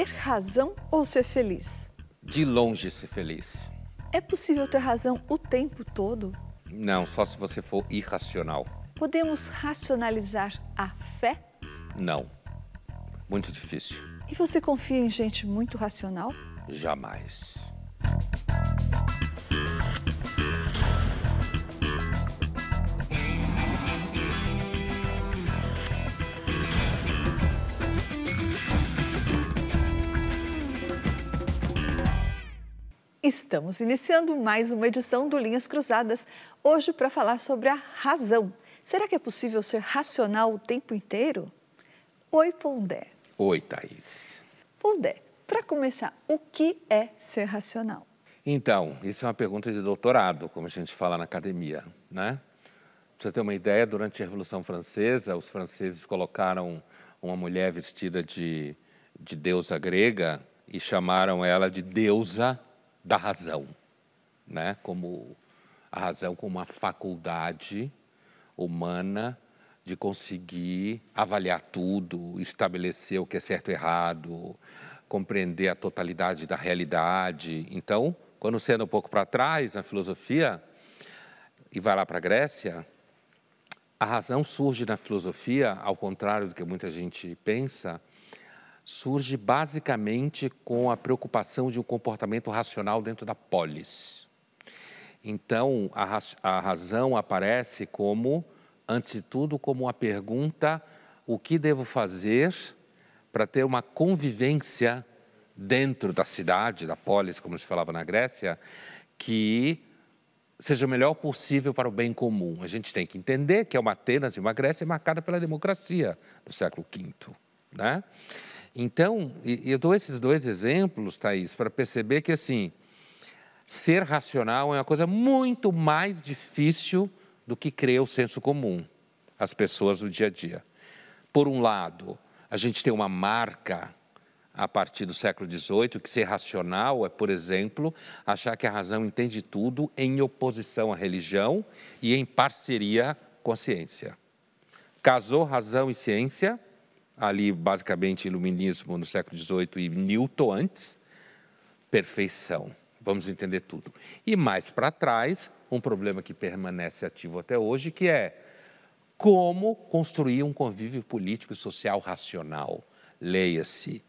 ter razão ou ser feliz? De longe ser feliz. É possível ter razão o tempo todo? Não, só se você for irracional. Podemos racionalizar a fé? Não. Muito difícil. E você confia em gente muito racional? Jamais. Estamos iniciando mais uma edição do Linhas Cruzadas, hoje para falar sobre a razão. Será que é possível ser racional o tempo inteiro? Oi, Pondé. Oi, Thaís. Pondé, para começar, o que é ser racional? Então, isso é uma pergunta de doutorado, como a gente fala na academia, né? Pra você ter uma ideia, durante a Revolução Francesa, os franceses colocaram uma mulher vestida de, de deusa grega e chamaram ela de deusa da razão, né? Como a razão como uma faculdade humana de conseguir avaliar tudo, estabelecer o que é certo e errado, compreender a totalidade da realidade. Então, quando você anda um pouco para trás na filosofia e vai lá para a Grécia, a razão surge na filosofia, ao contrário do que muita gente pensa, surge basicamente com a preocupação de um comportamento racional dentro da polis. Então, a, a razão aparece como, antes de tudo, como uma pergunta: o que devo fazer para ter uma convivência dentro da cidade, da polis, como se falava na Grécia, que seja o melhor possível para o bem comum. A gente tem que entender que é uma Atenas e uma Grécia marcada pela democracia do século V. Né? Então, eu dou esses dois exemplos, Thaís, para perceber que, assim, ser racional é uma coisa muito mais difícil do que crer o senso comum, as pessoas do dia a dia. Por um lado, a gente tem uma marca a partir do século XVIII que ser racional é, por exemplo, achar que a razão entende tudo em oposição à religião e em parceria com a ciência. Casou razão e ciência, ali basicamente iluminismo no século XVIII e Newton antes, perfeição, vamos entender tudo. E mais para trás, um problema que permanece ativo até hoje, que é como construir um convívio político e social racional. Leia-se,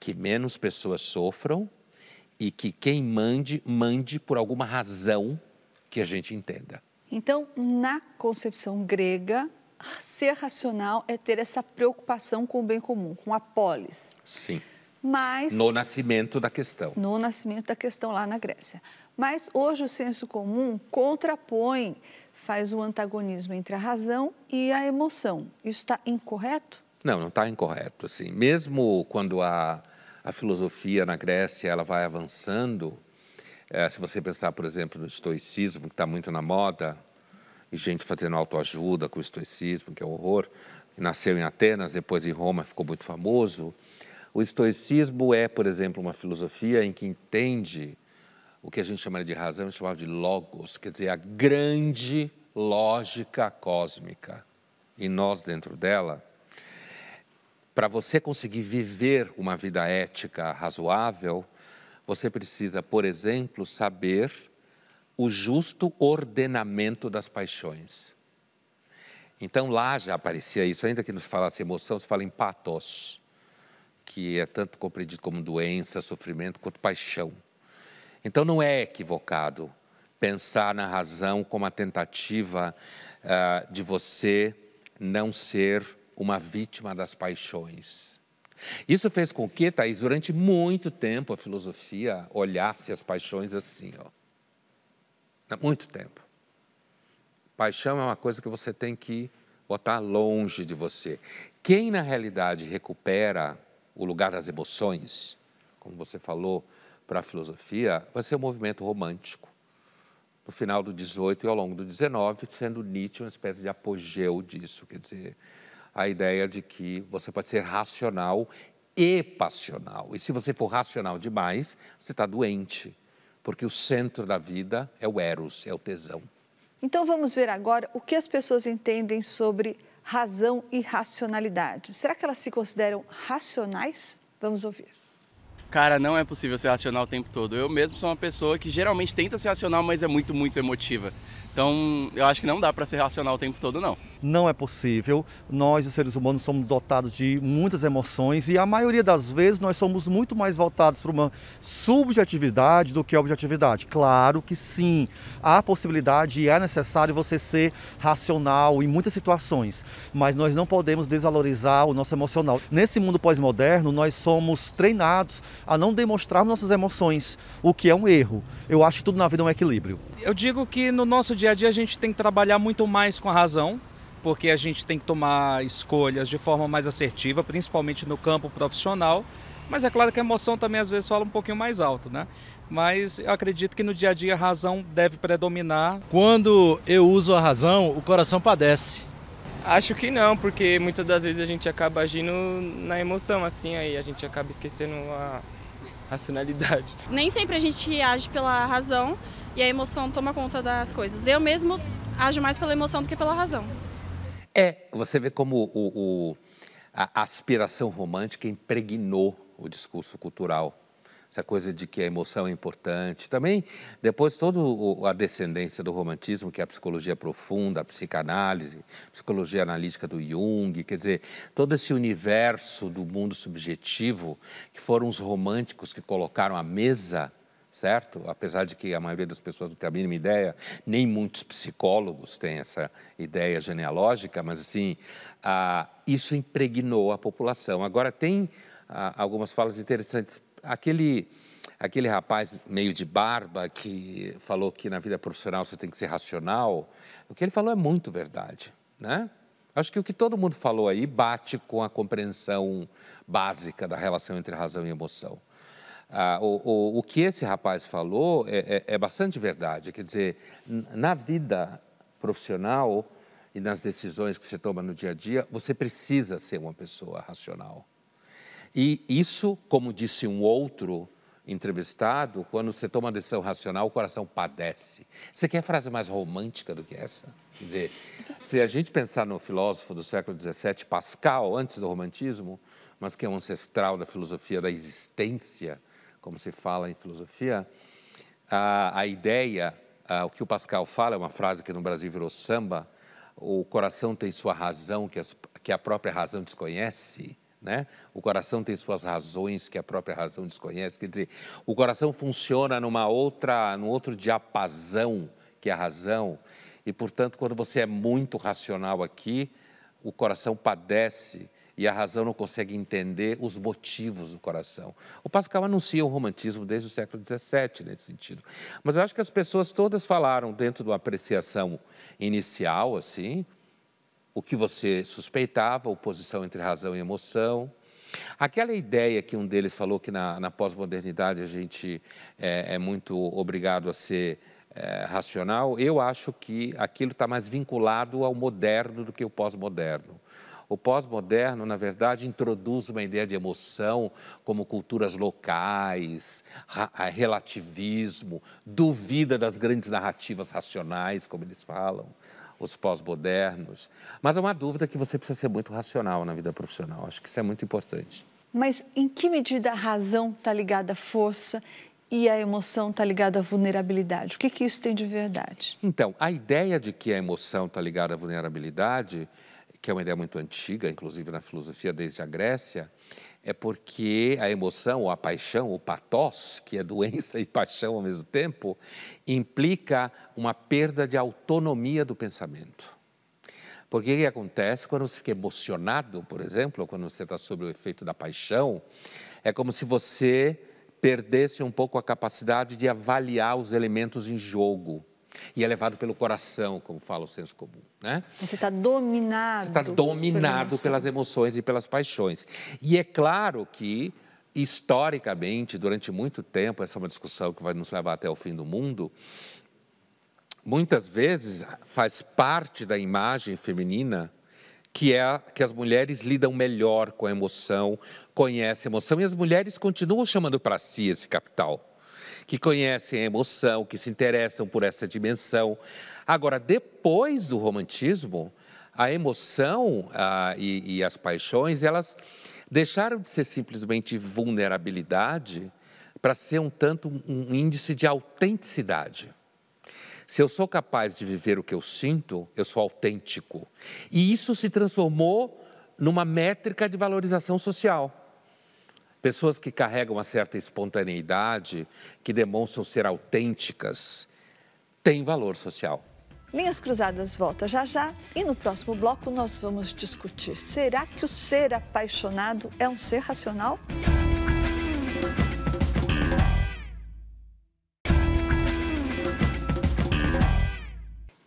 que menos pessoas sofram e que quem mande, mande por alguma razão que a gente entenda. Então, na concepção grega, ser racional é ter essa preocupação com o bem comum, com a polis. Sim. Mas no nascimento da questão. No nascimento da questão lá na Grécia. Mas hoje o senso comum contrapõe, faz o um antagonismo entre a razão e a emoção. Isso está incorreto? Não, não está incorreto. Assim, mesmo quando a, a filosofia na Grécia ela vai avançando, é, se você pensar, por exemplo, no estoicismo, que está muito na moda, e gente fazendo autoajuda com o estoicismo, que é um horror, nasceu em Atenas, depois em Roma ficou muito famoso. O estoicismo é, por exemplo, uma filosofia em que entende o que a gente chama de razão, a gente chamava de logos, quer dizer, a grande lógica cósmica. E nós, dentro dela, para você conseguir viver uma vida ética razoável, você precisa, por exemplo, saber o justo ordenamento das paixões. Então lá já aparecia isso, ainda que nos falasse emoção, se fala em patos, que é tanto compreendido como doença, sofrimento, quanto paixão. Então não é equivocado pensar na razão como a tentativa uh, de você não ser uma vítima das paixões. Isso fez com que, Thaís, durante muito tempo a filosofia olhasse as paixões assim, ó Há muito tempo. Paixão é uma coisa que você tem que botar longe de você. Quem, na realidade, recupera o lugar das emoções, como você falou para a filosofia, vai ser o movimento romântico. No final do 18 e ao longo do 19, sendo Nietzsche uma espécie de apogeu disso, quer dizer, a ideia de que você pode ser racional e passional. E se você for racional demais, você está doente porque o centro da vida é o eros, é o tesão. Então vamos ver agora o que as pessoas entendem sobre razão e racionalidade. Será que elas se consideram racionais? Vamos ouvir. Cara, não é possível ser racional o tempo todo. Eu mesmo sou uma pessoa que geralmente tenta ser racional, mas é muito, muito emotiva. Então, eu acho que não dá para ser racional o tempo todo, não. Não é possível. Nós, os seres humanos, somos dotados de muitas emoções e a maioria das vezes nós somos muito mais voltados para uma subjetividade do que objetividade. Claro que sim, há possibilidade e é necessário você ser racional em muitas situações, mas nós não podemos desvalorizar o nosso emocional. Nesse mundo pós-moderno, nós somos treinados a não demonstrar nossas emoções, o que é um erro. Eu acho que tudo na vida é um equilíbrio. Eu digo que no nosso dia a dia a gente tem que trabalhar muito mais com a razão, porque a gente tem que tomar escolhas de forma mais assertiva, principalmente no campo profissional. Mas é claro que a emoção também às vezes fala um pouquinho mais alto, né? Mas eu acredito que no dia a dia a razão deve predominar. Quando eu uso a razão, o coração padece. Acho que não, porque muitas das vezes a gente acaba agindo na emoção, assim, aí a gente acaba esquecendo a racionalidade. Nem sempre a gente age pela razão e a emoção toma conta das coisas. Eu mesmo ajo mais pela emoção do que pela razão. É, você vê como o, o, a aspiração romântica impregnou o discurso cultural. Essa coisa de que a emoção é importante. Também, depois, toda a descendência do romantismo, que é a psicologia profunda, a psicanálise, a psicologia analítica do Jung, quer dizer, todo esse universo do mundo subjetivo, que foram os românticos que colocaram à mesa certo? Apesar de que a maioria das pessoas não tem a mínima ideia, nem muitos psicólogos têm essa ideia genealógica, mas assim, ah, isso impregnou a população. Agora, tem ah, algumas falas interessantes. Aquele, aquele rapaz meio de barba que falou que na vida profissional você tem que ser racional, o que ele falou é muito verdade, né? Acho que o que todo mundo falou aí bate com a compreensão básica da relação entre razão e emoção. Ah, o, o, o, que esse rapaz falou é, é, é, bastante verdade. Quer dizer, na vida profissional e nas decisões que você toma no dia a dia, você precisa ser uma pessoa racional. E isso, como disse um outro entrevistado, quando você toma uma decisão racional, o coração padece. Você quer frase mais romântica do que essa? Quer dizer, se a gente pensar no filósofo do século XVII, Pascal, antes do romantismo, mas que é um ancestral da filosofia da existência, como se fala em filosofia, a, a ideia, a, o que o Pascal fala, é uma frase que no Brasil virou samba, o coração tem sua razão que, as, que a própria razão desconhece, né? O coração tem suas razões que a própria razão desconhece. Quer dizer, o coração funciona numa outra, num outro diapasão que a razão. E, portanto, quando você é muito racional aqui, o coração padece e a razão não consegue entender os motivos do coração. O Pascal anuncia o romantismo desde o século XVII nesse sentido. Mas eu acho que as pessoas todas falaram dentro de uma apreciação inicial, assim, o que você suspeitava, oposição entre razão e emoção. Aquela ideia que um deles falou que na, na pós-modernidade a gente é, é, muito obrigado a ser é, racional, eu acho que aquilo está mais vinculado ao moderno do que o pós-moderno. O pós-moderno, na verdade, introduz uma ideia de emoção como culturas locais, relativismo, duvida das grandes narrativas racionais, como eles falam, os pós-modernos. Mas é uma dúvida que você precisa ser muito racional na vida profissional. Acho que isso é muito importante. Mas em que medida a razão está ligada à força e a emoção está ligada à vulnerabilidade? O que, que isso tem de verdade? Então, a ideia de que a emoção está ligada à vulnerabilidade que é uma ideia muito antiga, inclusive na filosofia desde a Grécia, é porque a emoção ou a paixão, o pathos, que é doença e paixão ao mesmo tempo, implica uma perda de autonomia do pensamento. Porque o que acontece quando você fica emocionado, por exemplo, ou quando você está sob o efeito da paixão, é como se você perdesse um pouco a capacidade de avaliar os elementos em jogo e é levado pelo coração, como fala o senso comum. Né? Você está dominado. Você está dominado pelas emoções e pelas paixões. E é claro que, historicamente, durante muito tempo, essa é uma discussão que vai nos levar até o fim do mundo, muitas vezes faz parte da imagem feminina que é que as mulheres lidam melhor com a emoção, conhecem a emoção, e as mulheres continuam chamando para si esse capital que conhecem a emoção, que se interessam por essa dimensão. Agora, depois do romantismo, a emoção e, e as paixões, elas deixaram de ser simplesmente vulnerabilidade para ser um tanto um índice de autenticidade. Se eu sou capaz de viver o que eu sinto, eu sou autêntico. E isso se transformou numa métrica de valorização social. Pessoas que carregam uma certa espontaneidade, que demonstram ser autênticas, têm valor social. Linhas Cruzadas volta já já e no próximo bloco nós vamos discutir: será que o ser apaixonado é um ser racional?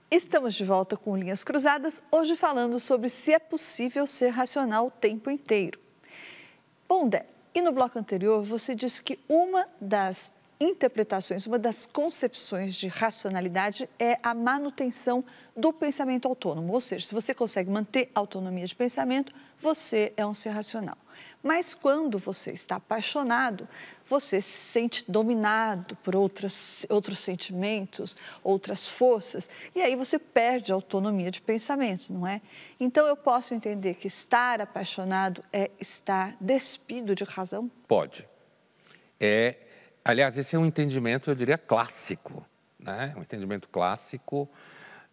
Estamos de volta com Linhas Cruzadas, hoje falando sobre se é possível ser racional o tempo inteiro. Bom, Dé, e no bloco anterior você disse que uma das interpretações, uma das concepções de racionalidade é a manutenção do pensamento autônomo. Ou seja, se você consegue manter autonomia de pensamento, você é um ser racional. Mas quando você está apaixonado, você se sente dominado por outras, outros sentimentos, outras forças, e aí você perde a autonomia de pensamento, não é? Então eu posso entender que estar apaixonado é estar despido de razão? Pode. É Aliás, esse é um entendimento, eu diria, clássico, né? um entendimento clássico.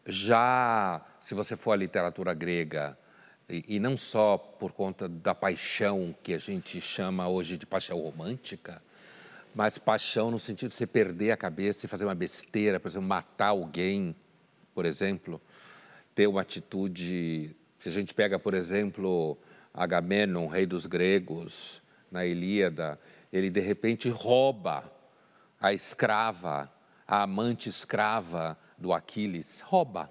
Já, se você for à literatura grega, e, e, não só por conta da paixão que a gente chama hoje de paixão romântica, mas paixão no sentido de você perder a cabeça e fazer uma besteira, por exemplo, matar alguém, por exemplo, ter uma atitude. Se a gente pega, por exemplo, Agamenon, rei dos gregos, na Ilíada, ele de repente rouba a escrava, a amante escrava do Aquiles, rouba.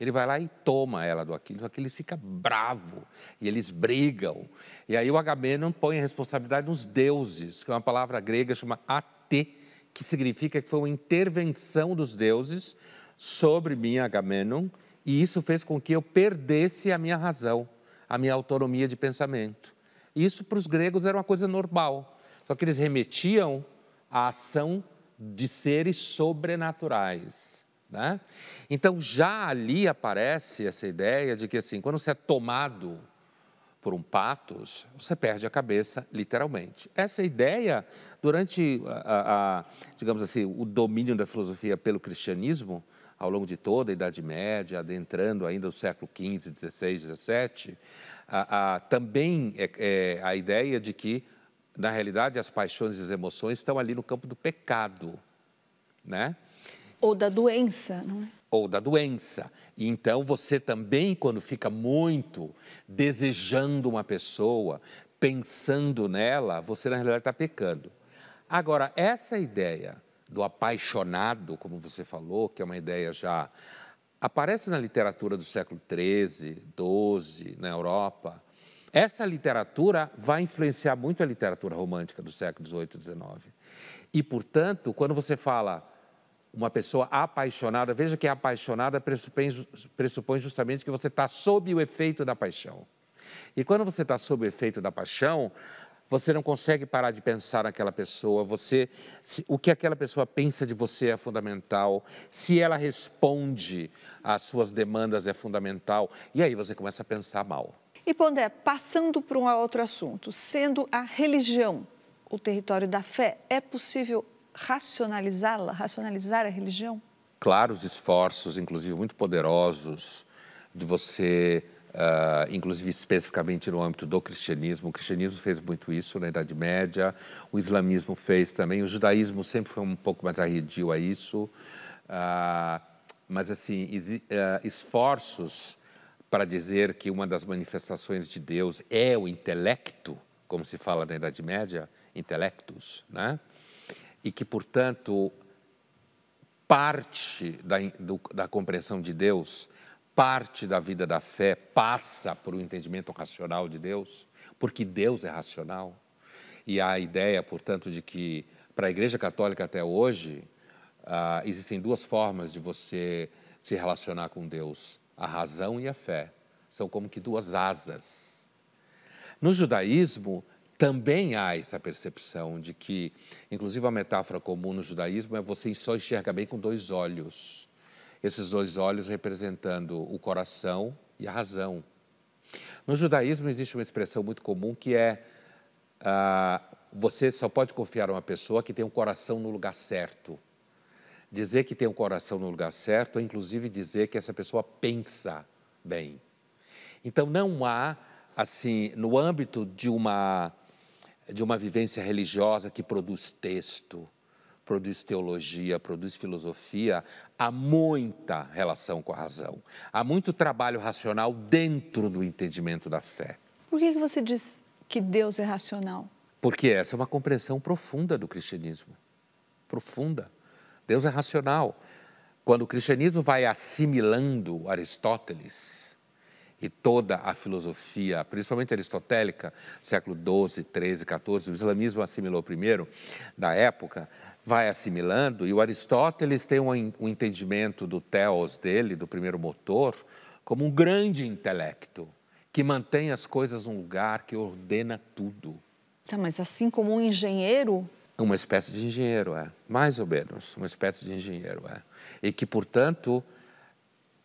Ele vai lá e toma ela do Aquiles, o Aquiles fica bravo e eles brigam. E aí o Agamenon põe a responsabilidade nos deuses, que é uma palavra grega chama ate, que significa que foi uma intervenção dos deuses sobre mim, Agamenon, e isso fez com que eu perdesse a minha razão, a minha autonomia de pensamento. Isso para os gregos era uma coisa normal. Só que eles remetiam à ação de seres sobrenaturais. Né? Então, já ali aparece essa ideia de que, assim, quando você é tomado por um patos, você perde a cabeça, literalmente. Essa ideia, durante, a, a, digamos assim, o domínio da filosofia pelo cristianismo, ao longo de toda a Idade Média, adentrando ainda o século XV, XVI, XVII, a, também é, é a ideia de que na realidade, as paixões e as emoções estão ali no campo do pecado, né? Ou da doença, não é? Ou da doença. E então você também, quando fica muito desejando uma pessoa, pensando nela, você na realidade está pecando. Agora, essa ideia do apaixonado, como você falou, que é uma ideia já aparece na literatura do século XIII, XII, na Europa, essa literatura vai influenciar muito a literatura romântica do século XVIII e XIX. E, portanto, quando você fala uma pessoa apaixonada, veja que apaixonada pressupõe, pressupõe justamente que você está sob o efeito da paixão. E quando você está sob o efeito da paixão, você não consegue parar de pensar naquela pessoa, você, se, o que aquela pessoa pensa de você é fundamental, se ela responde às suas demandas é fundamental, e aí você começa a pensar mal. E Pondé, passando para um outro assunto, sendo a religião o território da fé, é possível racionalizá-la, racionalizar a religião? Claro, os esforços, inclusive muito poderosos, de você, uh, inclusive especificamente no âmbito do cristianismo, o cristianismo fez muito isso na Idade Média, o islamismo fez também, o judaísmo sempre foi um pouco mais arredio a isso, uh, mas assim, uh, esforços para dizer que uma das manifestações de Deus é o intelecto, como se fala na Idade Média, intelectus, né? E que, portanto, parte da, do, da compreensão de Deus, parte da vida da fé passa por um entendimento racional de Deus, porque Deus é racional. E a ideia, portanto, de que para a Igreja Católica até hoje, uh, existem duas formas de você se relacionar com Deus a razão e a fé. São como que duas asas. No judaísmo, também há essa percepção de que, inclusive a metáfora comum no judaísmo é você só enxerga bem com dois olhos. Esses dois olhos representando o coração e a razão. No judaísmo existe uma expressão muito comum que é ah, você só pode confiar uma pessoa que tem um coração no lugar certo. Dizer que tem um coração no lugar certo é, inclusive, dizer que essa pessoa pensa bem. Então, não há, assim, no âmbito de uma, de uma vivência religiosa que produz texto, produz teologia, produz filosofia, há muita relação com a razão. Há muito trabalho racional dentro do entendimento da fé. Por que você diz que Deus é racional? Porque essa é uma compreensão profunda do cristianismo. Profunda. Deus é racional. Quando o cristianismo vai assimilando Aristóteles e toda a filosofia, principalmente aristotélica, século XII, XIII, XIV, o islamismo assimilou primeiro, da época, vai assimilando, e o Aristóteles tem um, um entendimento do teos dele, do primeiro motor, como um grande intelecto, que mantém as coisas num lugar, que ordena tudo. Tá, mas assim como um engenheiro. Uma espécie de engenheiro, é. Mais ou menos, uma espécie de engenheiro, é. E que, portanto,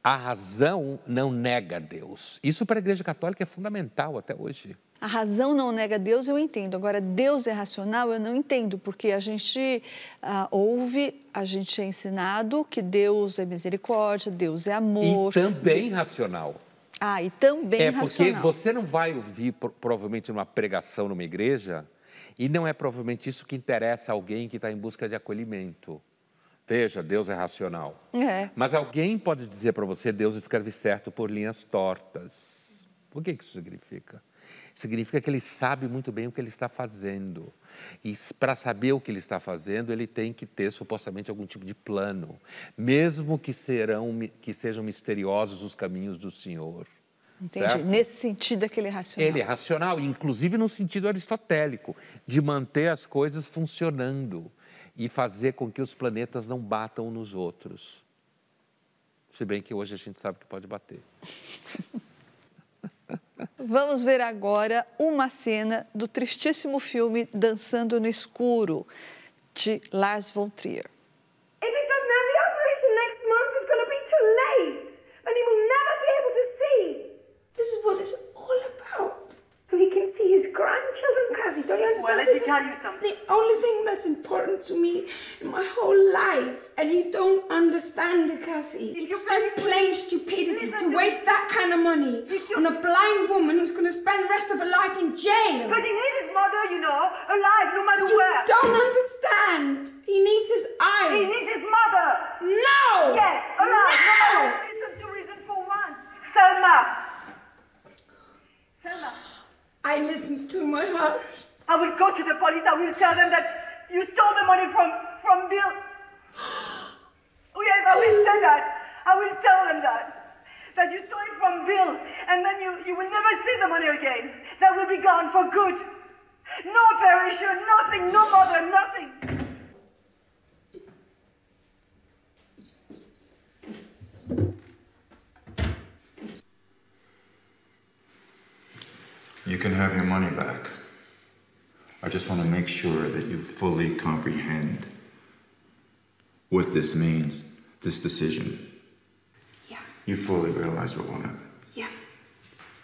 a razão não nega Deus. Isso para a Igreja Católica é fundamental até hoje. A razão não nega Deus, eu entendo. Agora, Deus é racional, eu não entendo, porque a gente uh, ouve, a gente é ensinado que Deus é misericórdia, Deus é amor. E também racional. Ah, e também é racional. É porque você não vai ouvir provavelmente numa pregação numa igreja e não é provavelmente isso que interessa alguém que está em busca de acolhimento. Veja, Deus é racional. É. Mas alguém pode dizer para você, Deus escreve certo por linhas tortas. O que isso significa? Significa que ele sabe muito bem o que ele está fazendo. E para saber o que ele está fazendo, ele tem que ter supostamente algum tipo de plano, mesmo que, serão, que sejam misteriosos os caminhos do Senhor. Entendi. Certo? Nesse sentido é que ele é racional. Ele é racional, inclusive no sentido aristotélico, de manter as coisas funcionando e fazer com que os planetas não batam nos outros. Se bem que hoje a gente sabe que pode bater. Vamos ver agora uma cena do tristíssimo filme Dançando no Escuro, de Lars von Trier. Grandchildren, Don't you understand? Well, let me tell you something. The only thing that's important to me in my whole life, and you don't understand it, Kathy. It's just plain stupidity to waste me. that kind of money you- on a blind woman who's going to spend the rest of her life in jail. But he needs his mother, you know, alive, no matter You where. don't understand. He needs his eyes. He needs his mother. No! Yes, alive, no No! Listen to reason for once. Selma. Selma. I listen to my heart. I will go to the police. I will tell them that you stole the money from, from Bill. Oh, yes, I will say that. I will tell them that. That you stole it from Bill, and then you, you will never see the money again. That will be gone for good. No operation, nothing, no mother, nothing. Can have your money back. I just want to make sure that you fully comprehend what this means, this decision. Yeah, You fully realize what will happen. yeah.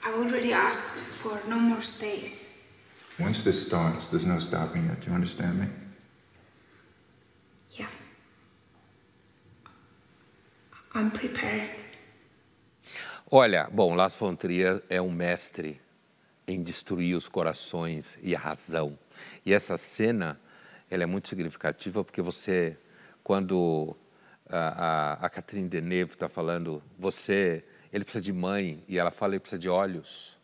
I already asked for no more stays. Once this starts, there's no stopping it. Do you understand me? Yeah. I'm prepared. Olha, bom, Las von Trier é um mestre em destruir os corações e a razão. E essa cena, ela é muito significativa porque você, quando a, a, a Catherine Deneuve está falando, você, ele precisa de mãe, e ela fala, ele precisa de olhos.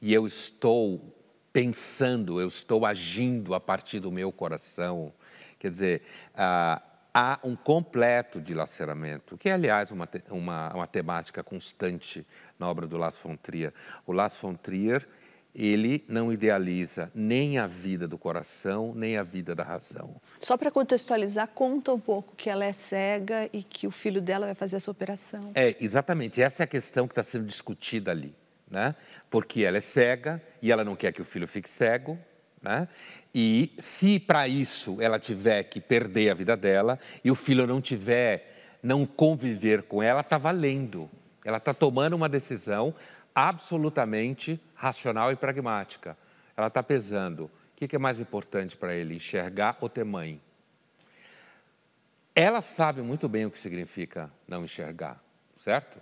E eu estou pensando, eu estou agindo a partir do meu coração. Quer dizer, ah, há um completo dilaceramento, que é, aliás, uma, uma, uma temática constante na obra do Las von Trier. O Las von Trier, ele não idealiza nem a vida do coração, nem a vida da razão. Só para contextualizar, conta um pouco que ela é cega e que o filho dela vai fazer essa operação. É, exatamente. Essa é a questão que está sendo discutida ali. Né? Porque ela é cega e ela não quer que o filho fique cego. Né? E se para isso ela tiver que perder a vida dela e o filho não tiver, não conviver com ela, está valendo. Ela está tomando uma decisão absolutamente racional e pragmática. Ela está pesando. O que é mais importante para ele, enxergar ou ter mãe? Ela sabe muito bem o que significa não enxergar, certo?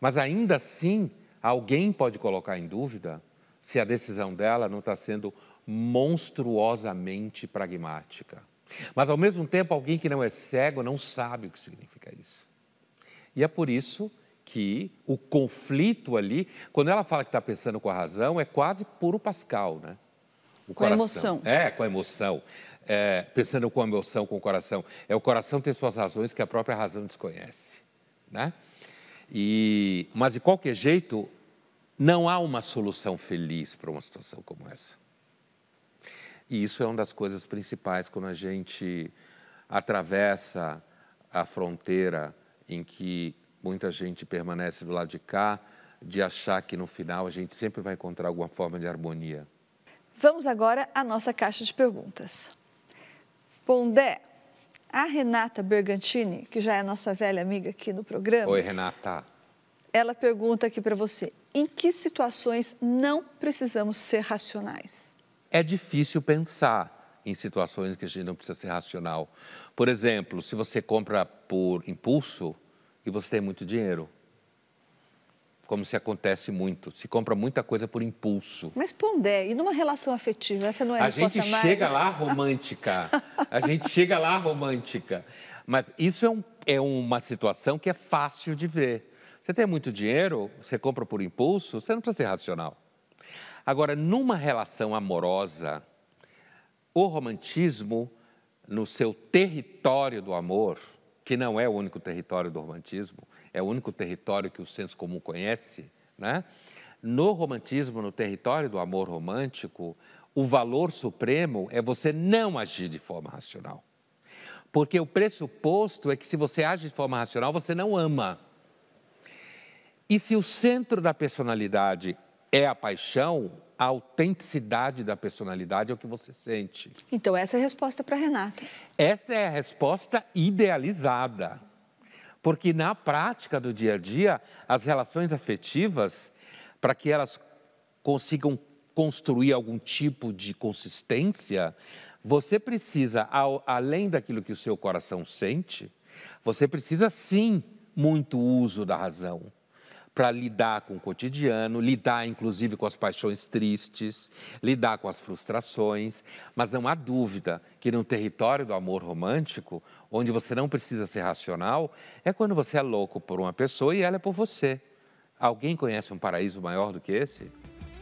Mas ainda assim, alguém pode colocar em dúvida se a decisão dela não está sendo monstruosamente pragmática. Mas, ao mesmo tempo, alguém que não é cego não sabe o que significa isso. E é por isso que o conflito ali, quando ela fala que está pensando com a razão, é quase puro Pascal, né? O com coração. a emoção. É, com a emoção. É, pensando com a emoção, com o coração. É o coração ter suas razões que a própria razão desconhece, né? E, mas, de qualquer jeito, não há uma solução feliz para uma situação como essa. E isso é uma das coisas principais quando a gente atravessa a fronteira em que muita gente permanece do lado de cá, de achar que no final a gente sempre vai encontrar alguma forma de harmonia. Vamos agora à nossa caixa de perguntas. Pondé, a Renata Bergantini, que já é nossa velha amiga aqui no programa. Oi, Renata. Ela pergunta aqui para você: em que situações não precisamos ser racionais? É difícil pensar em situações que a gente não precisa ser racional. Por exemplo, se você compra por impulso, e você tem muito dinheiro. Como se acontece muito. Se compra muita coisa por impulso. Mas, Pondé, e numa relação afetiva? Essa não é a, a resposta mais? A gente chega lá romântica. a gente chega lá romântica. Mas isso é, um, é uma situação que é fácil de ver. Você tem muito dinheiro, você compra por impulso, você não precisa ser racional. Agora, numa relação amorosa, o romantismo, no seu território do amor, que não é o único território do romantismo, é o único território que o senso comum conhece, né? No romantismo, no território do amor romântico, o valor supremo é você não agir de forma racional. Porque o pressuposto é que se você age de forma racional, você não ama. E se o centro da personalidade é a paixão, a autenticidade da personalidade é o que você sente. Então, essa é a resposta para Renata. Essa é a resposta idealizada. Porque na prática do dia a dia, as relações afetivas, para que elas consigam construir algum tipo de consistência, você precisa, ao, além daquilo que o seu coração sente, você precisa sim muito uso da razão para lidar com o cotidiano, lidar inclusive com as paixões tristes, lidar com as frustrações, mas não há dúvida que no território do amor romântico, onde você não precisa ser racional, é quando você é louco por uma pessoa e ela é por você. Alguém conhece um paraíso maior do que esse?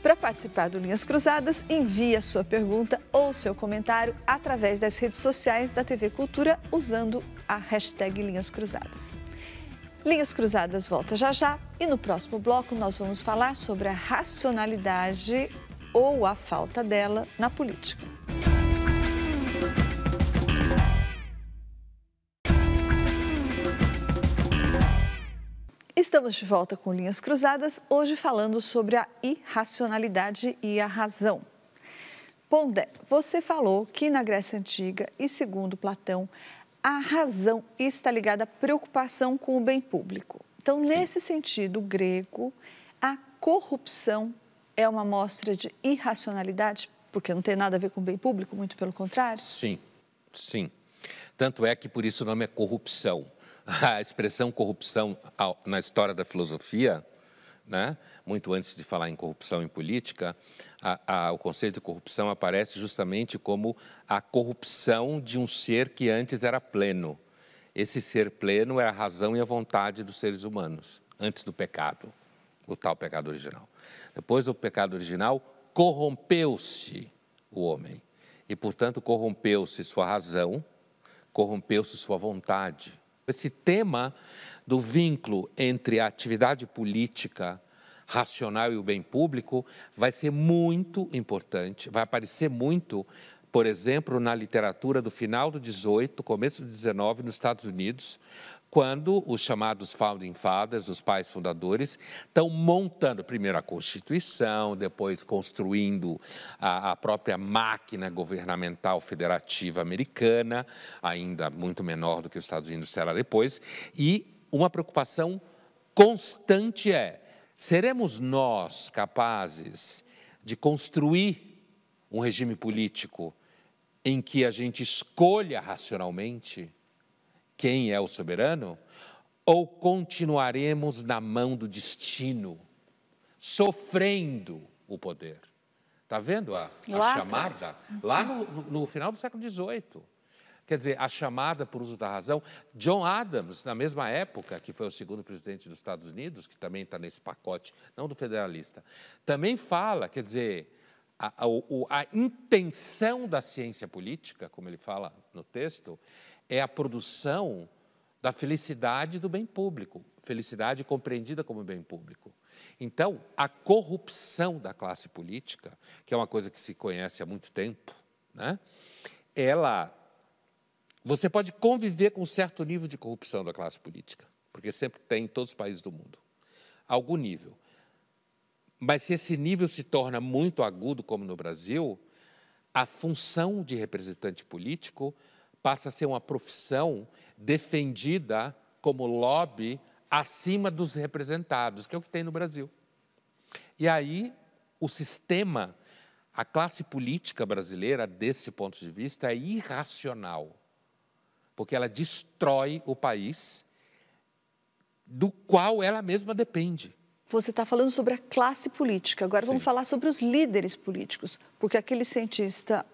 Para participar do Linhas Cruzadas, envie a sua pergunta ou seu comentário através das redes sociais da TV Cultura usando a hashtag Linhas Cruzadas. Linhas Cruzadas volta já já e no próximo bloco nós vamos falar sobre a racionalidade ou a falta dela na política. Estamos de volta com Linhas Cruzadas, hoje falando sobre a irracionalidade e a razão. Pondé, você falou que na Grécia Antiga e segundo Platão, a razão está ligada à preocupação com o bem público. Então, Sim. nesse sentido grego, a corrupção é uma mostra de irracionalidade, porque não tem nada a ver com o bem público, muito pelo contrário? Sim, sim. Tanto é que por isso o nome é corrupção. A expressão corrupção na história da filosofia né? Muito antes de falar em corrupção em política, a, a, o conceito de corrupção aparece justamente como a corrupção de um ser que antes era pleno. Esse ser pleno é a razão e a vontade dos seres humanos, antes do pecado, o tal pecado original. Depois do pecado original, corrompeu-se o homem. E, portanto, corrompeu-se sua razão, corrompeu-se sua vontade. Esse tema do vínculo entre a atividade política racional e o bem público vai ser muito importante, vai aparecer muito, por exemplo, na literatura do final do 18, começo do 19 nos Estados Unidos, quando os chamados founding fathers, os pais fundadores, estão montando primeiro a Constituição, depois construindo a, a, própria máquina governamental federativa americana, ainda muito menor do que os Estados Unidos será depois, e uma preocupação constante é: seremos nós capazes de construir um regime político em que a gente escolha racionalmente quem é o soberano? Ou continuaremos na mão do destino, sofrendo o poder? Está vendo a, a chamada? Lá no, no, final do século XVIII. Quer dizer, a chamada por uso da razão. John Adams, na mesma época, que foi o segundo presidente dos Estados Unidos, que também está nesse pacote, não do federalista, também fala, quer dizer, a, a, a intenção da ciência política, como ele fala no texto, é a produção da felicidade do bem público, felicidade compreendida como bem público. Então, a corrupção da classe política, que é uma coisa que se conhece há muito tempo, né? ela. Você pode conviver com um certo nível de corrupção da classe política, porque sempre tem em todos os países do mundo. Algum nível. Mas se esse nível se torna muito agudo, como no Brasil, a função de representante político passa a ser uma profissão defendida como lobby acima dos representados, que é o que tem no Brasil. E aí o sistema, a classe política brasileira, desse ponto de vista, é irracional, porque ela destrói o país do qual ela mesma depende. Você está falando sobre a classe política. Agora Sim. vamos falar sobre os líderes políticos, porque aquele cientista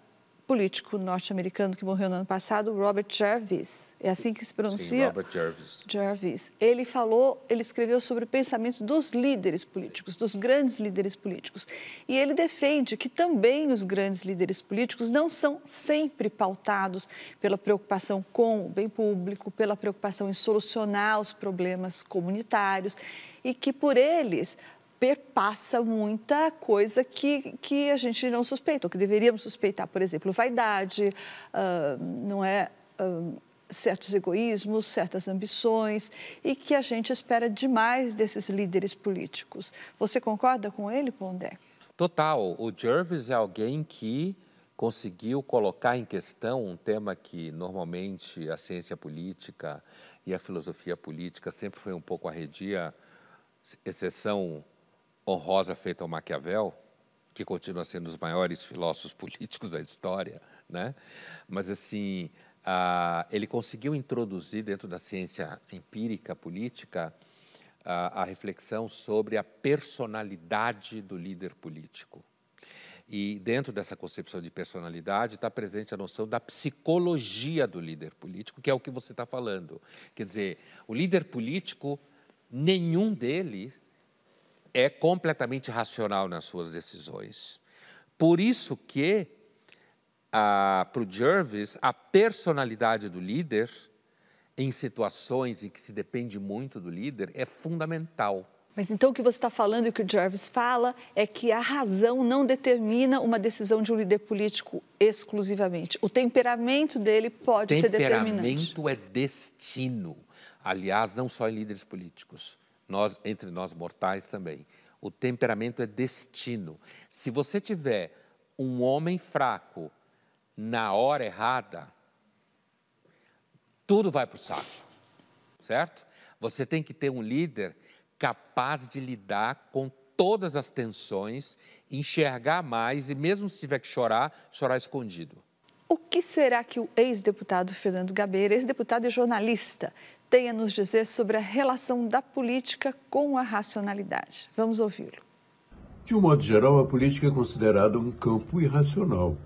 político norte-americano que morreu no ano passado, Robert Jarvis. É assim que se pronuncia? Sim, Robert Jarvis. Jarvis. Ele falou, ele escreveu sobre o pensamento dos líderes políticos, dos grandes líderes políticos. E ele defende que também os grandes líderes políticos não são sempre pautados pela preocupação com o bem público, pela preocupação em solucionar os problemas comunitários e que por eles perpassa muita coisa que, que a gente não suspeita, ou que deveríamos suspeitar, por exemplo, vaidade, uh, não é, uh, certos egoísmos, certas ambições, e que a gente espera demais desses líderes políticos. Você concorda com ele, Pondé? Total. O Jervis é alguém que conseguiu colocar em questão um tema que normalmente a ciência política e a filosofia política sempre foi um pouco arredia, exceção honrosa feita ao Maquiavel, que continua sendo um dos maiores filósofos políticos da história, né? Mas assim, ele conseguiu introduzir dentro da ciência empírica política a reflexão sobre a personalidade do líder político. E dentro dessa concepção de personalidade está presente a noção da psicologia do líder político, que é o que você está falando. Quer dizer, o líder político, nenhum deles é completamente racional nas suas decisões. Por isso que, para o Jervis, a personalidade do líder, em situações em que se depende muito do líder, é fundamental. Mas então o que você está falando e o que o Jervis fala é que a razão não determina uma decisão de um líder político exclusivamente. O temperamento dele pode ser determinante. Temperamento é destino. Aliás, não só em líderes políticos nós, entre nós mortais também. O temperamento é destino. Se você tiver um homem fraco na hora errada, tudo vai para o saco, certo? Você tem que ter um líder capaz de lidar com todas as tensões, enxergar mais e, mesmo se tiver que chorar, chorar escondido. O que será que o ex-deputado Fernando Gabeira, ex-deputado e jornalista, tem a nos dizer sobre a relação da política com a racionalidade. Vamos ouvi-lo. De um modo geral, a política é considerada um campo irracional,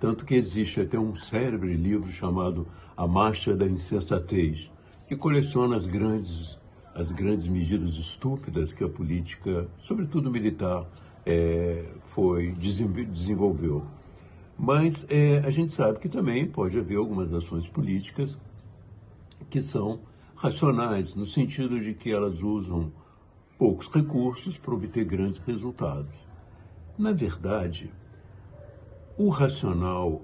tanto que existe até um célebre livro chamado A Marcha da Insensatez, que coleciona as grandes, as grandes medidas estúpidas que a política, sobretudo militar, é, foi desenvolveu. Mas é, a gente sabe que também pode haver algumas ações políticas que são racionais, no sentido de que elas usam poucos recursos para obter grandes resultados. Na verdade, o racional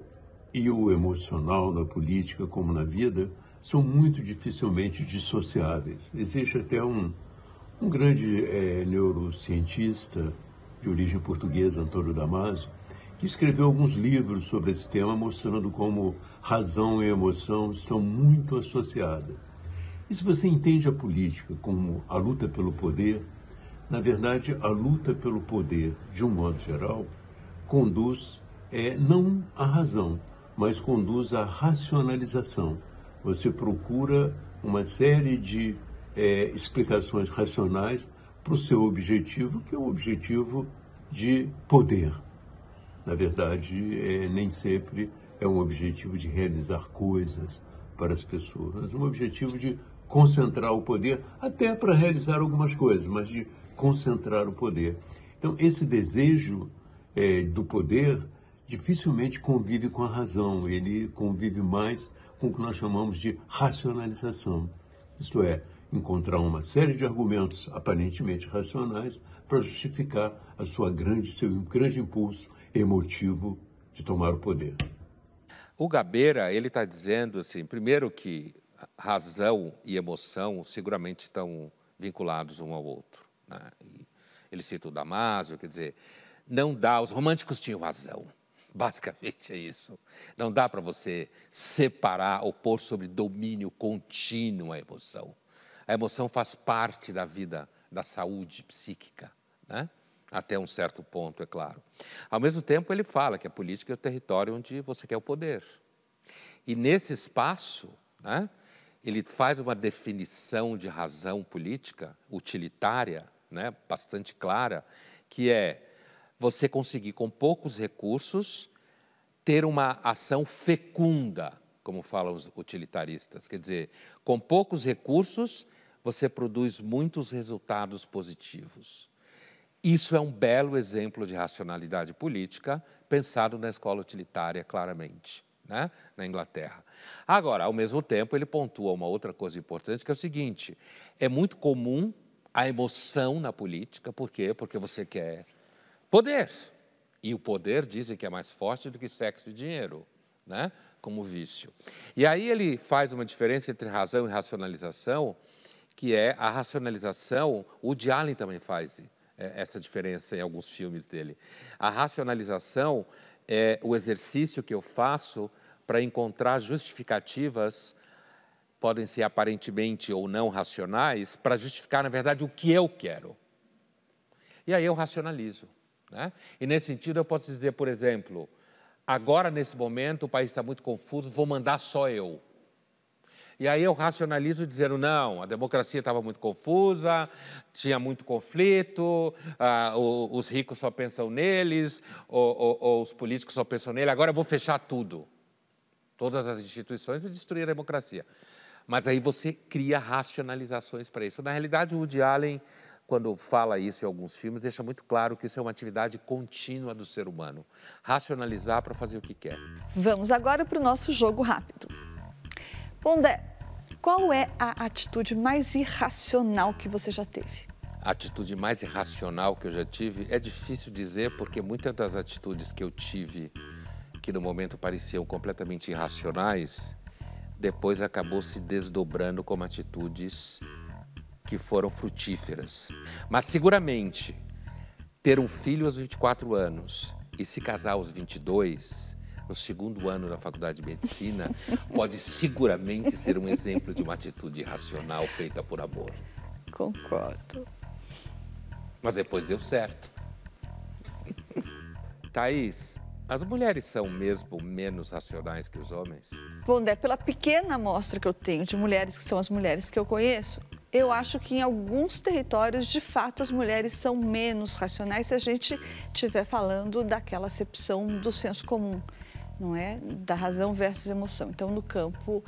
e o emocional na política, como na vida, são muito dificilmente dissociáveis. Existe até um, um grande é, neurocientista de origem portuguesa, Antônio Damasio, que escreveu alguns livros sobre esse tema, mostrando como razão e emoção estão muito associadas. E se você entende a política como a luta pelo poder, na verdade, a luta pelo poder, de um modo geral, conduz é não a razão, mas conduz à racionalização. Você procura uma série de é, explicações racionais para o seu objetivo, que é um objetivo de poder. Na verdade, é, nem sempre é um objetivo de realizar coisas para as pessoas, mas um objetivo de concentrar o poder, até para realizar algumas coisas, mas de concentrar o poder. Então, esse desejo é, do poder dificilmente convive com a razão, ele convive mais com o que nós chamamos de racionalização. Isto é, encontrar uma série de argumentos aparentemente racionais para justificar a sua grande, seu grande impulso emotivo de tomar o poder. O Gabeira, ele está dizendo assim, primeiro que razão e emoção seguramente estão vinculados um ao outro. Né? Ele cita o Damásio, quer dizer, não dá, os românticos tinham razão. Basicamente é isso. Não dá para você separar ou pôr sobre domínio contínuo a emoção. A emoção faz parte da vida, da saúde psíquica, né? até um certo ponto, é claro. Ao mesmo tempo, ele fala que a política é o território onde você quer o poder. E nesse espaço, né, ele faz uma definição de razão política utilitária, né, bastante clara, que é você conseguir, com poucos recursos, ter uma ação fecunda, como falam os utilitaristas. Quer dizer, com poucos recursos, você produz muitos resultados positivos. Isso é um belo exemplo de racionalidade política, pensado na escola utilitária, claramente, né? na Inglaterra. Agora, ao mesmo tempo, ele pontua uma outra coisa importante, que é o seguinte: é muito comum a emoção na política, por quê? Porque você quer Poder. E o poder dizem que é mais forte do que sexo e dinheiro, né? como vício. E aí ele faz uma diferença entre razão e racionalização, que é a racionalização, o de Allen também faz é, essa diferença em alguns filmes dele. A racionalização é o exercício que eu faço para encontrar justificativas, podem ser aparentemente ou não racionais, para justificar, na verdade, o que eu quero. E aí eu racionalizo. Né? E nesse sentido, eu posso dizer, por exemplo, agora nesse momento o país está muito confuso, vou mandar só eu. E aí eu racionalizo dizendo, não, a democracia estava muito confusa, tinha muito conflito, ah, os ricos só pensam neles, ou, ou, ou, os políticos só pensam nele, agora eu vou fechar tudo. Todas as instituições e destruir a democracia. Mas aí você cria racionalizações para isso. Na realidade, o Woody Allen quando fala isso em alguns filmes, deixa muito claro que isso é uma atividade contínua do ser humano. Racionalizar para fazer o que quer. Vamos agora para o nosso jogo rápido. Pondé, qual é a atitude mais irracional que você já teve? A atitude mais irracional que eu já tive é difícil dizer, porque muitas das atitudes que eu tive, que no momento pareciam completamente irracionais, depois acabou se desdobrando como atitudes que foram frutíferas. Mas seguramente, ter um filho aos 24 anos e se casar aos 22, no segundo ano da faculdade de medicina, pode seguramente ser um exemplo de uma atitude racional feita por amor. Concordo. Mas depois deu certo. Thaís, as mulheres são mesmo menos racionais que os homens? Bom, é pela pequena amostra que eu tenho de mulheres que são as mulheres que eu conheço, eu acho que em alguns territórios, de fato, as mulheres são menos racionais se a gente estiver falando daquela acepção do senso comum, não é? Da razão versus emoção. Então, no campo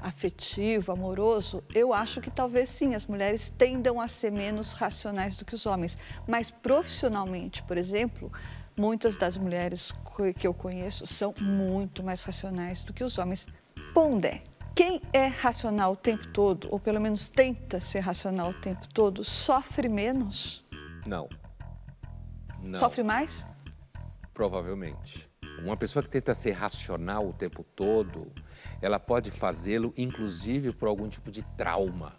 afetivo, amoroso, eu acho que talvez sim, as mulheres tendam a ser menos racionais do que os homens. Mas profissionalmente, por exemplo, muitas das mulheres que eu conheço são muito mais racionais do que os homens. Pondé. Quem é racional o tempo todo, ou pelo menos tenta ser racional o tempo todo, sofre menos? Não. Não. Sofre mais? Provavelmente. Uma pessoa que tenta ser racional o tempo todo, ela pode fazê-lo inclusive por algum tipo de trauma,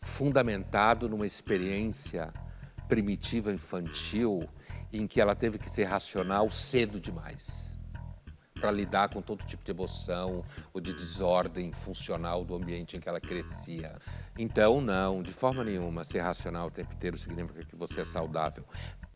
fundamentado numa experiência primitiva infantil em que ela teve que ser racional cedo demais para lidar com todo tipo de emoção ou de desordem funcional do ambiente em que ela crescia. Então, não, de forma nenhuma, ser racional o tempo inteiro significa que você é saudável.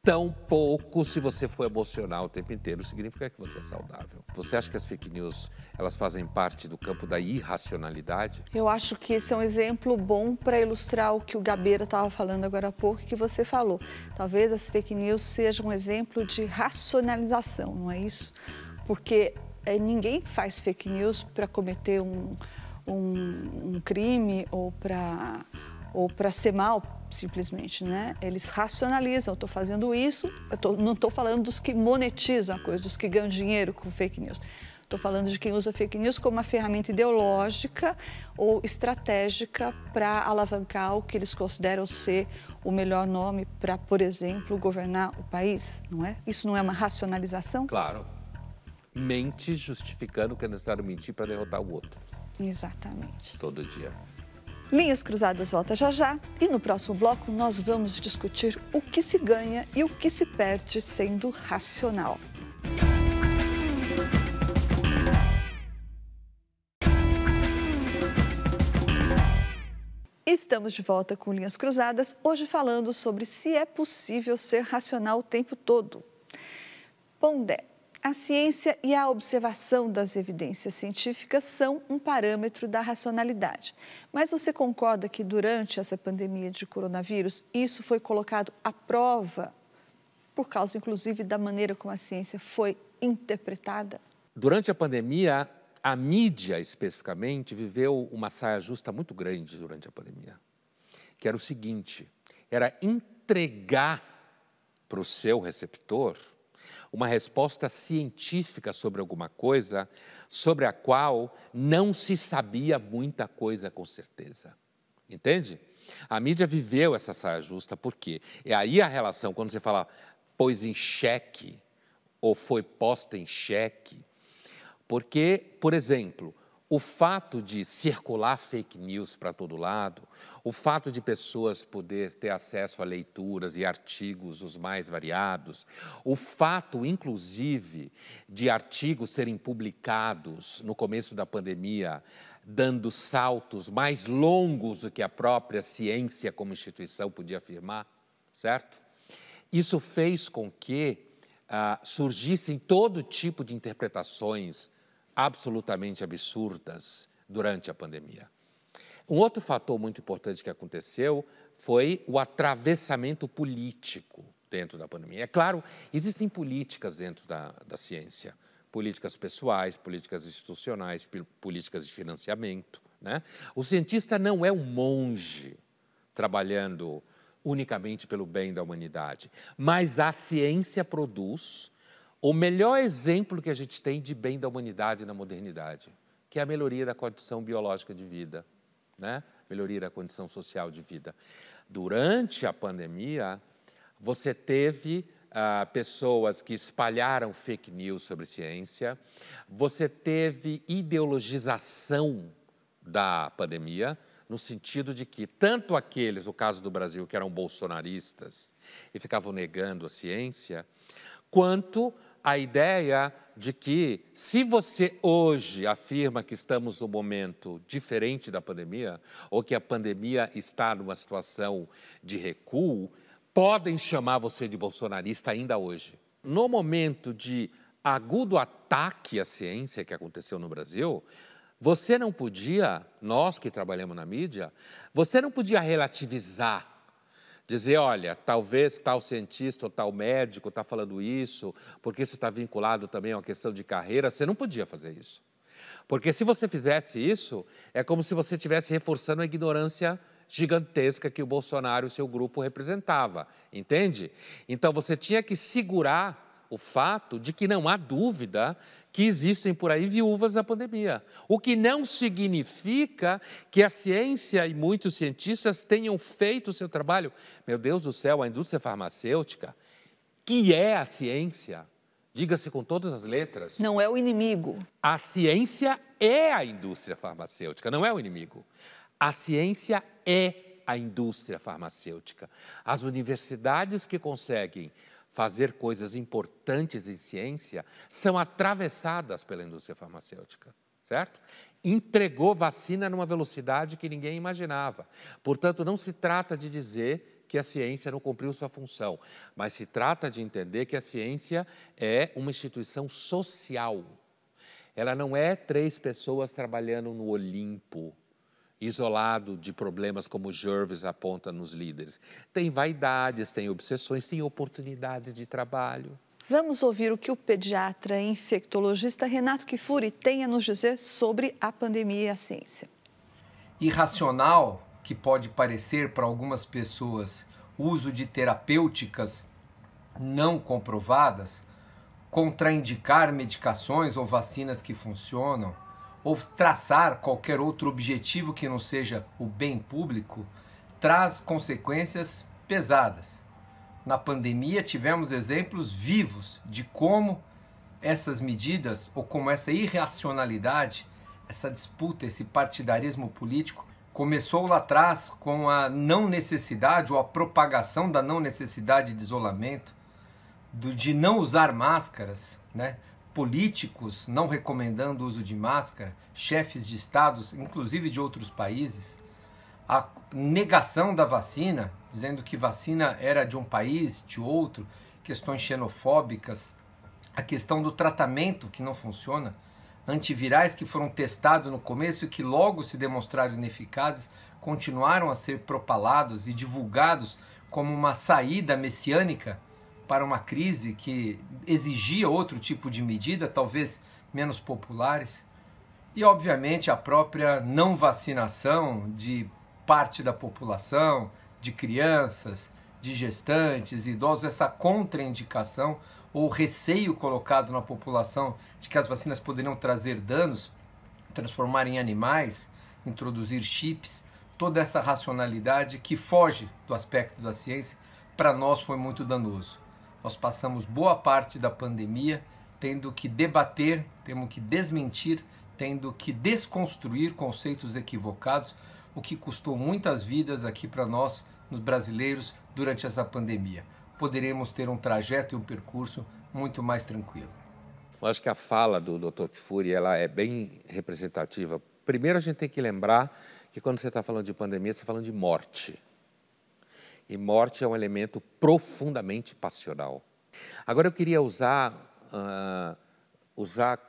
Tão pouco se você for emocional o tempo inteiro, significa que você é saudável. Você acha que as fake news, elas fazem parte do campo da irracionalidade? Eu acho que esse é um exemplo bom para ilustrar o que o Gabeira estava falando agora há pouco que você falou. Talvez as fake news sejam um exemplo de racionalização, não é isso? Porque é, ninguém faz fake news para cometer um, um, um crime ou para ou para ser mal, simplesmente, né? Eles racionalizam, eu estou fazendo isso, eu tô, não estou falando dos que monetizam a coisa, dos que ganham dinheiro com fake news. Estou falando de quem usa fake news como uma ferramenta ideológica ou estratégica para alavancar o que eles consideram ser o melhor nome para, por exemplo, governar o país, não é? Isso não é uma racionalização? Claro. Mente justificando que é necessário mentir para derrotar o outro. Exatamente. Todo dia. Linhas Cruzadas volta já já e no próximo bloco nós vamos discutir o que se ganha e o que se perde sendo racional. Estamos de volta com Linhas Cruzadas, hoje falando sobre se é possível ser racional o tempo todo. Pondé, a ciência e a observação das evidências científicas são um parâmetro da racionalidade. Mas você concorda que durante essa pandemia de coronavírus isso foi colocado à prova, por causa inclusive da maneira como a ciência foi interpretada? Durante a pandemia, a mídia especificamente viveu uma saia justa muito grande durante a pandemia, que era o seguinte: era entregar para o seu receptor uma resposta científica sobre alguma coisa sobre a qual não se sabia muita coisa com certeza. Entende? A mídia viveu essa saia justa, por quê? E aí a relação, quando você fala pôs em xeque ou foi posta em xeque, porque, por exemplo, o fato de circular fake news para todo lado, o fato de pessoas poder ter acesso a leituras e artigos os mais variados, o fato, inclusive, de artigos serem publicados no começo da pandemia, dando saltos mais longos do que a própria ciência como instituição podia afirmar, certo? Isso fez com que ah, surgissem todo tipo de interpretações absolutamente absurdas durante a pandemia. Um outro fator muito importante que aconteceu foi o atravessamento político dentro da pandemia. É claro, existem políticas dentro da, da ciência, políticas pessoais, políticas institucionais, políticas de financiamento. Né? O cientista não é um monge trabalhando unicamente pelo bem da humanidade, mas a ciência produz o melhor exemplo que a gente tem de bem da humanidade na modernidade, que é a melhoria da condição biológica de vida, né? melhoria da condição social de vida. Durante a pandemia, você teve ah, pessoas que espalharam fake news sobre ciência, você teve ideologização da pandemia, no sentido de que tanto aqueles, no caso do Brasil, que eram bolsonaristas e ficavam negando a ciência, quanto a ideia de que, se você hoje afirma que estamos num momento diferente da pandemia, ou que a pandemia está numa situação de recuo, podem chamar você de bolsonarista ainda hoje. No momento de agudo ataque à ciência que aconteceu no Brasil, você não podia, nós que trabalhamos na mídia, você não podia relativizar dizer, olha, talvez tal cientista ou tal médico está falando isso, porque isso está vinculado também a uma questão de carreira, você não podia fazer isso. Porque se você fizesse isso, é como se você estivesse reforçando a ignorância gigantesca que o Bolsonaro e o seu grupo representava, entende? Então você tinha que segurar o fato de que não há dúvida que existem por aí viúvas da pandemia. O que não significa que a ciência e muitos cientistas tenham feito o seu trabalho. Meu Deus do céu, a indústria farmacêutica, que é a ciência, diga-se com todas as letras. Não é o inimigo. A ciência é a indústria farmacêutica, não é o inimigo. A ciência é a indústria farmacêutica. As universidades que conseguem fazer coisas importantes em ciência são atravessadas pela indústria farmacêutica, certo? Entregou vacina numa velocidade que ninguém imaginava. Portanto, não se trata de dizer que a ciência não cumpriu sua função, mas se trata de entender que a ciência é uma instituição social. Ela não é três pessoas trabalhando no Olimpo, isolado de problemas como Jervis aponta nos líderes. Tem vaidades, tem obsessões, tem oportunidades de trabalho. Vamos ouvir o que o pediatra e infectologista Renato Kifuri tem a nos dizer sobre a pandemia e a ciência. Irracional que pode parecer para algumas pessoas o uso de terapêuticas não comprovadas, contraindicar medicações ou vacinas que funcionam, ou traçar qualquer outro objetivo que não seja o bem público, traz consequências pesadas. Na pandemia, tivemos exemplos vivos de como essas medidas ou como essa irracionalidade, essa disputa, esse partidarismo político começou lá atrás com a não necessidade ou a propagação da não necessidade de isolamento, do, de não usar máscaras, né? Políticos não recomendando o uso de máscara, chefes de estados, inclusive de outros países, a negação da vacina, dizendo que vacina era de um país, de outro, questões xenofóbicas, a questão do tratamento que não funciona, antivirais que foram testados no começo e que logo se demonstraram ineficazes, continuaram a ser propalados e divulgados como uma saída messiânica para uma crise que exigia outro tipo de medida, talvez menos populares. E, obviamente, a própria não vacinação de parte da população, de crianças, de gestantes, idosos, essa contraindicação ou receio colocado na população de que as vacinas poderiam trazer danos, transformar em animais, introduzir chips, toda essa racionalidade que foge do aspecto da ciência, para nós foi muito danoso. Nós passamos boa parte da pandemia tendo que debater, temos que desmentir, tendo que desconstruir conceitos equivocados, o que custou muitas vidas aqui para nós, nos brasileiros, durante essa pandemia poderemos ter um trajeto e um percurso muito mais tranquilo. Eu acho que a fala do Dr. Kifuri ela é bem representativa. Primeiro, a gente tem que lembrar que quando você está falando de pandemia, você está falando de morte. E morte é um elemento profundamente passional. Agora, eu queria usar, uh, usar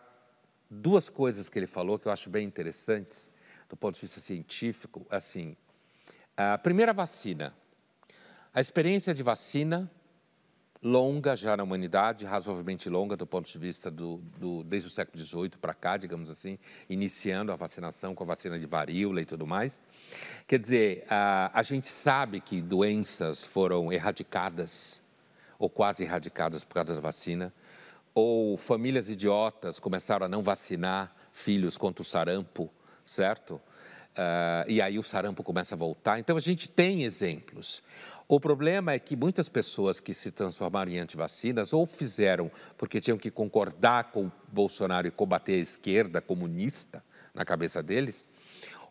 duas coisas que ele falou que eu acho bem interessantes do ponto de vista científico. Assim, a primeira vacina. A experiência de vacina longa já na humanidade, razoavelmente longa do ponto de vista do, do desde o século XVIII para cá, digamos assim, iniciando a vacinação com a vacina de varíola e tudo mais. Quer dizer, a, a gente sabe que doenças foram erradicadas ou quase erradicadas por causa da vacina, ou famílias idiotas começaram a não vacinar filhos contra o sarampo, certo? Uh, e aí o sarampo começa a voltar. Então a gente tem exemplos. O problema é que muitas pessoas que se transformaram em antivacinas ou fizeram porque tinham que concordar com Bolsonaro e combater a esquerda comunista na cabeça deles,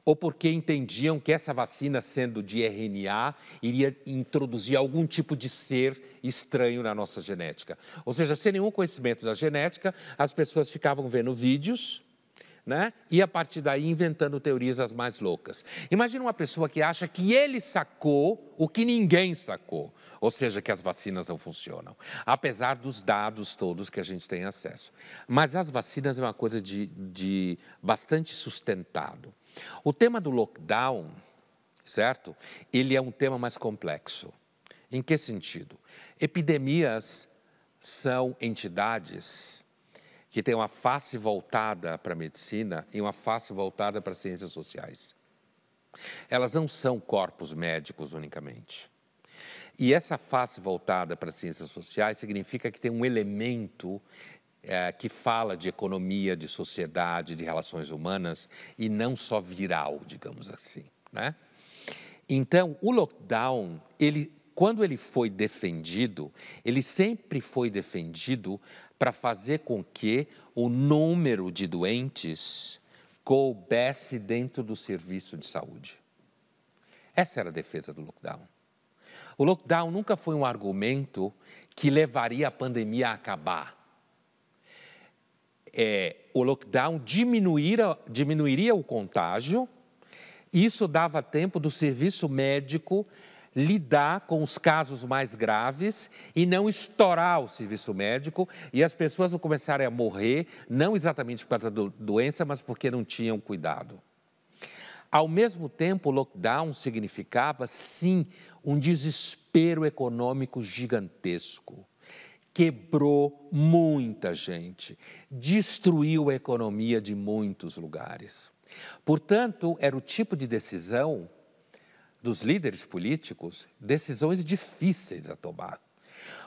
ou porque entendiam que essa vacina, sendo de RNA, iria introduzir algum tipo de ser estranho na nossa genética. Ou seja, sem nenhum conhecimento da genética, as pessoas ficavam vendo vídeos né? E a partir daí inventando teorias as mais loucas. Imagina uma pessoa que acha que ele sacou o que ninguém sacou, ou seja, que as vacinas não funcionam, apesar dos dados todos que a gente tem acesso. Mas as vacinas é uma coisa de, de bastante sustentado. O tema do lockdown, certo? Ele é um tema mais complexo. Em que sentido? Epidemias são entidades que tem uma face voltada para a medicina e uma face voltada para as ciências sociais. Elas não são corpos médicos unicamente. E essa face voltada para as ciências sociais significa que tem um elemento é, que fala de economia, de sociedade, de relações humanas e não só viral, digamos assim. Né? Então, o lockdown, ele, quando ele foi defendido, ele sempre foi defendido para fazer com que o número de doentes coubesse dentro do serviço de saúde. Essa era a defesa do lockdown. O lockdown nunca foi um argumento que levaria a pandemia a acabar. É, o lockdown diminuiria, diminuiria o contágio, isso dava tempo do serviço médico lidar com os casos mais graves e não estourar o serviço médico e as pessoas não começarem a morrer, não exatamente por causa da doença, mas porque não tinham cuidado. Ao mesmo tempo, o lockdown significava, sim, um desespero econômico gigantesco. Quebrou muita gente, destruiu a economia de muitos lugares. Portanto, era o tipo de decisão dos líderes políticos decisões difíceis a tomar.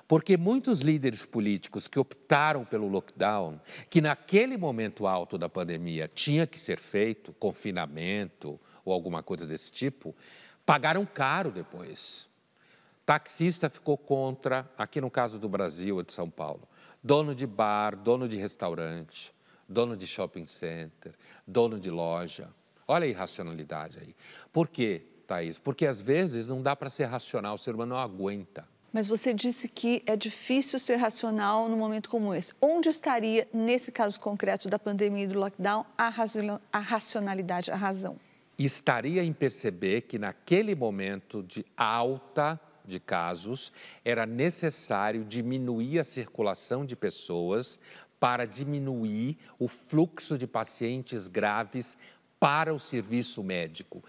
Porque muitos líderes políticos que optaram pelo lockdown, que naquele momento alto da pandemia tinha que ser feito, confinamento ou alguma coisa desse tipo, pagaram caro depois. Taxista ficou contra, aqui no caso do Brasil ou de São Paulo. Dono de bar, dono de restaurante, dono de shopping center, dono de loja. Olha a irracionalidade aí. Por quê? Porque às vezes não dá para ser racional, o ser humano não aguenta. Mas você disse que é difícil ser racional num momento como esse. Onde estaria, nesse caso concreto da pandemia e do lockdown, a, racionalidade, a razão? Estaria em perceber que naquele momento de alta de casos, era necessário diminuir a circulação de pessoas para diminuir o fluxo de pacientes graves para o serviço médico.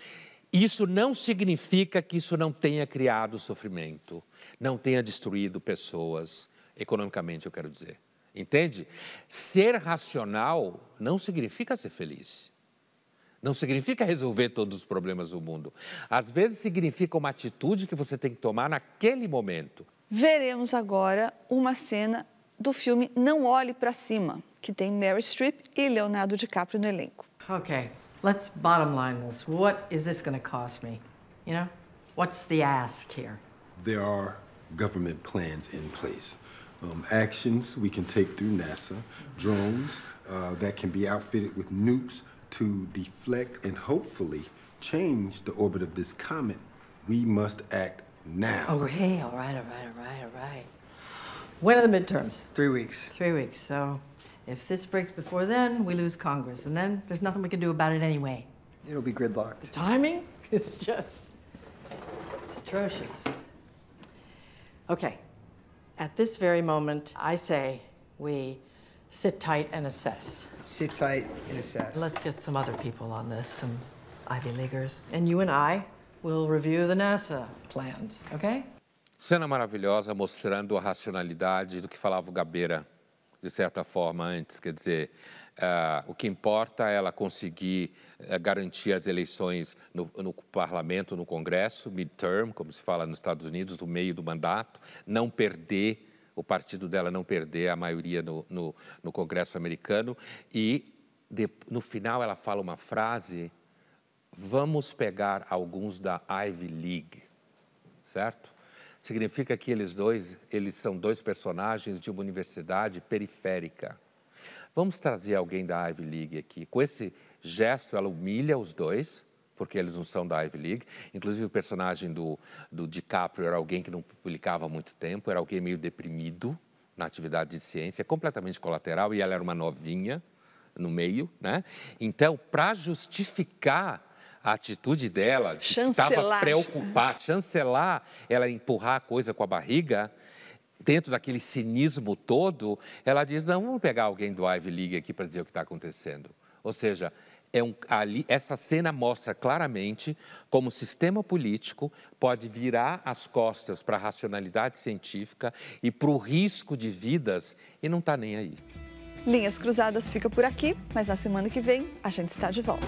Isso não significa que isso não tenha criado sofrimento, não tenha destruído pessoas, economicamente, eu quero dizer. Entende? Ser racional não significa ser feliz. Não significa resolver todos os problemas do mundo. Às vezes significa uma atitude que você tem que tomar naquele momento. Veremos agora uma cena do filme Não Olhe para Cima, que tem Mary Streep e Leonardo DiCaprio no elenco. Ok. Let's bottom line this. What is this going to cost me? You know, what's the ask here? There are government plans in place. Um, actions we can take through NASA, drones uh, that can be outfitted with nukes to deflect and hopefully change the orbit of this comet. We must act now. Oh, hey, all right, all right, all right, all right. When are the midterms? Three weeks. Three weeks. So if this breaks before then, we lose Congress, and then there's nothing we can do about it anyway. It'll be gridlocked. The timing is just, it's atrocious. Okay, at this very moment, I say we sit tight and assess. Sit tight and assess. Let's get some other people on this, some Ivy Leaguers. And you and I will review the NASA plans, okay? Cena maravilhosa mostrando a racionalidade do que falava o Gabeira de certa forma, antes. Quer dizer, uh, o que importa é ela conseguir uh, garantir as eleições no, no, parlamento, no Congresso, midterm, como se fala nos Estados Unidos, no meio do mandato, não perder, o partido dela não perder a maioria no, no, no Congresso americano. E, de, no final, ela fala uma frase: vamos pegar alguns da Ivy League, certo? Significa que eles dois, eles são dois personagens de uma universidade periférica. Vamos trazer alguém da Ivy League aqui. Com esse gesto, ela humilha os dois, porque eles não são da Ivy League. Inclusive, o personagem do, do DiCaprio era alguém que não publicava há muito tempo, era alguém meio deprimido na atividade de ciência, completamente colateral, e ela era uma novinha no meio, né? Então, para justificar a atitude dela, estava preocupada, chancelar, ela empurrar a coisa com a barriga, dentro daquele cinismo todo, ela diz: não, vamos pegar alguém do Ivy League aqui para dizer o que está acontecendo. Ou seja, é um, ali, essa cena mostra claramente como o sistema político pode virar as costas para a racionalidade científica e para o risco de vidas e não está nem aí. Linhas Cruzadas fica por aqui, mas na semana que vem a gente está de volta.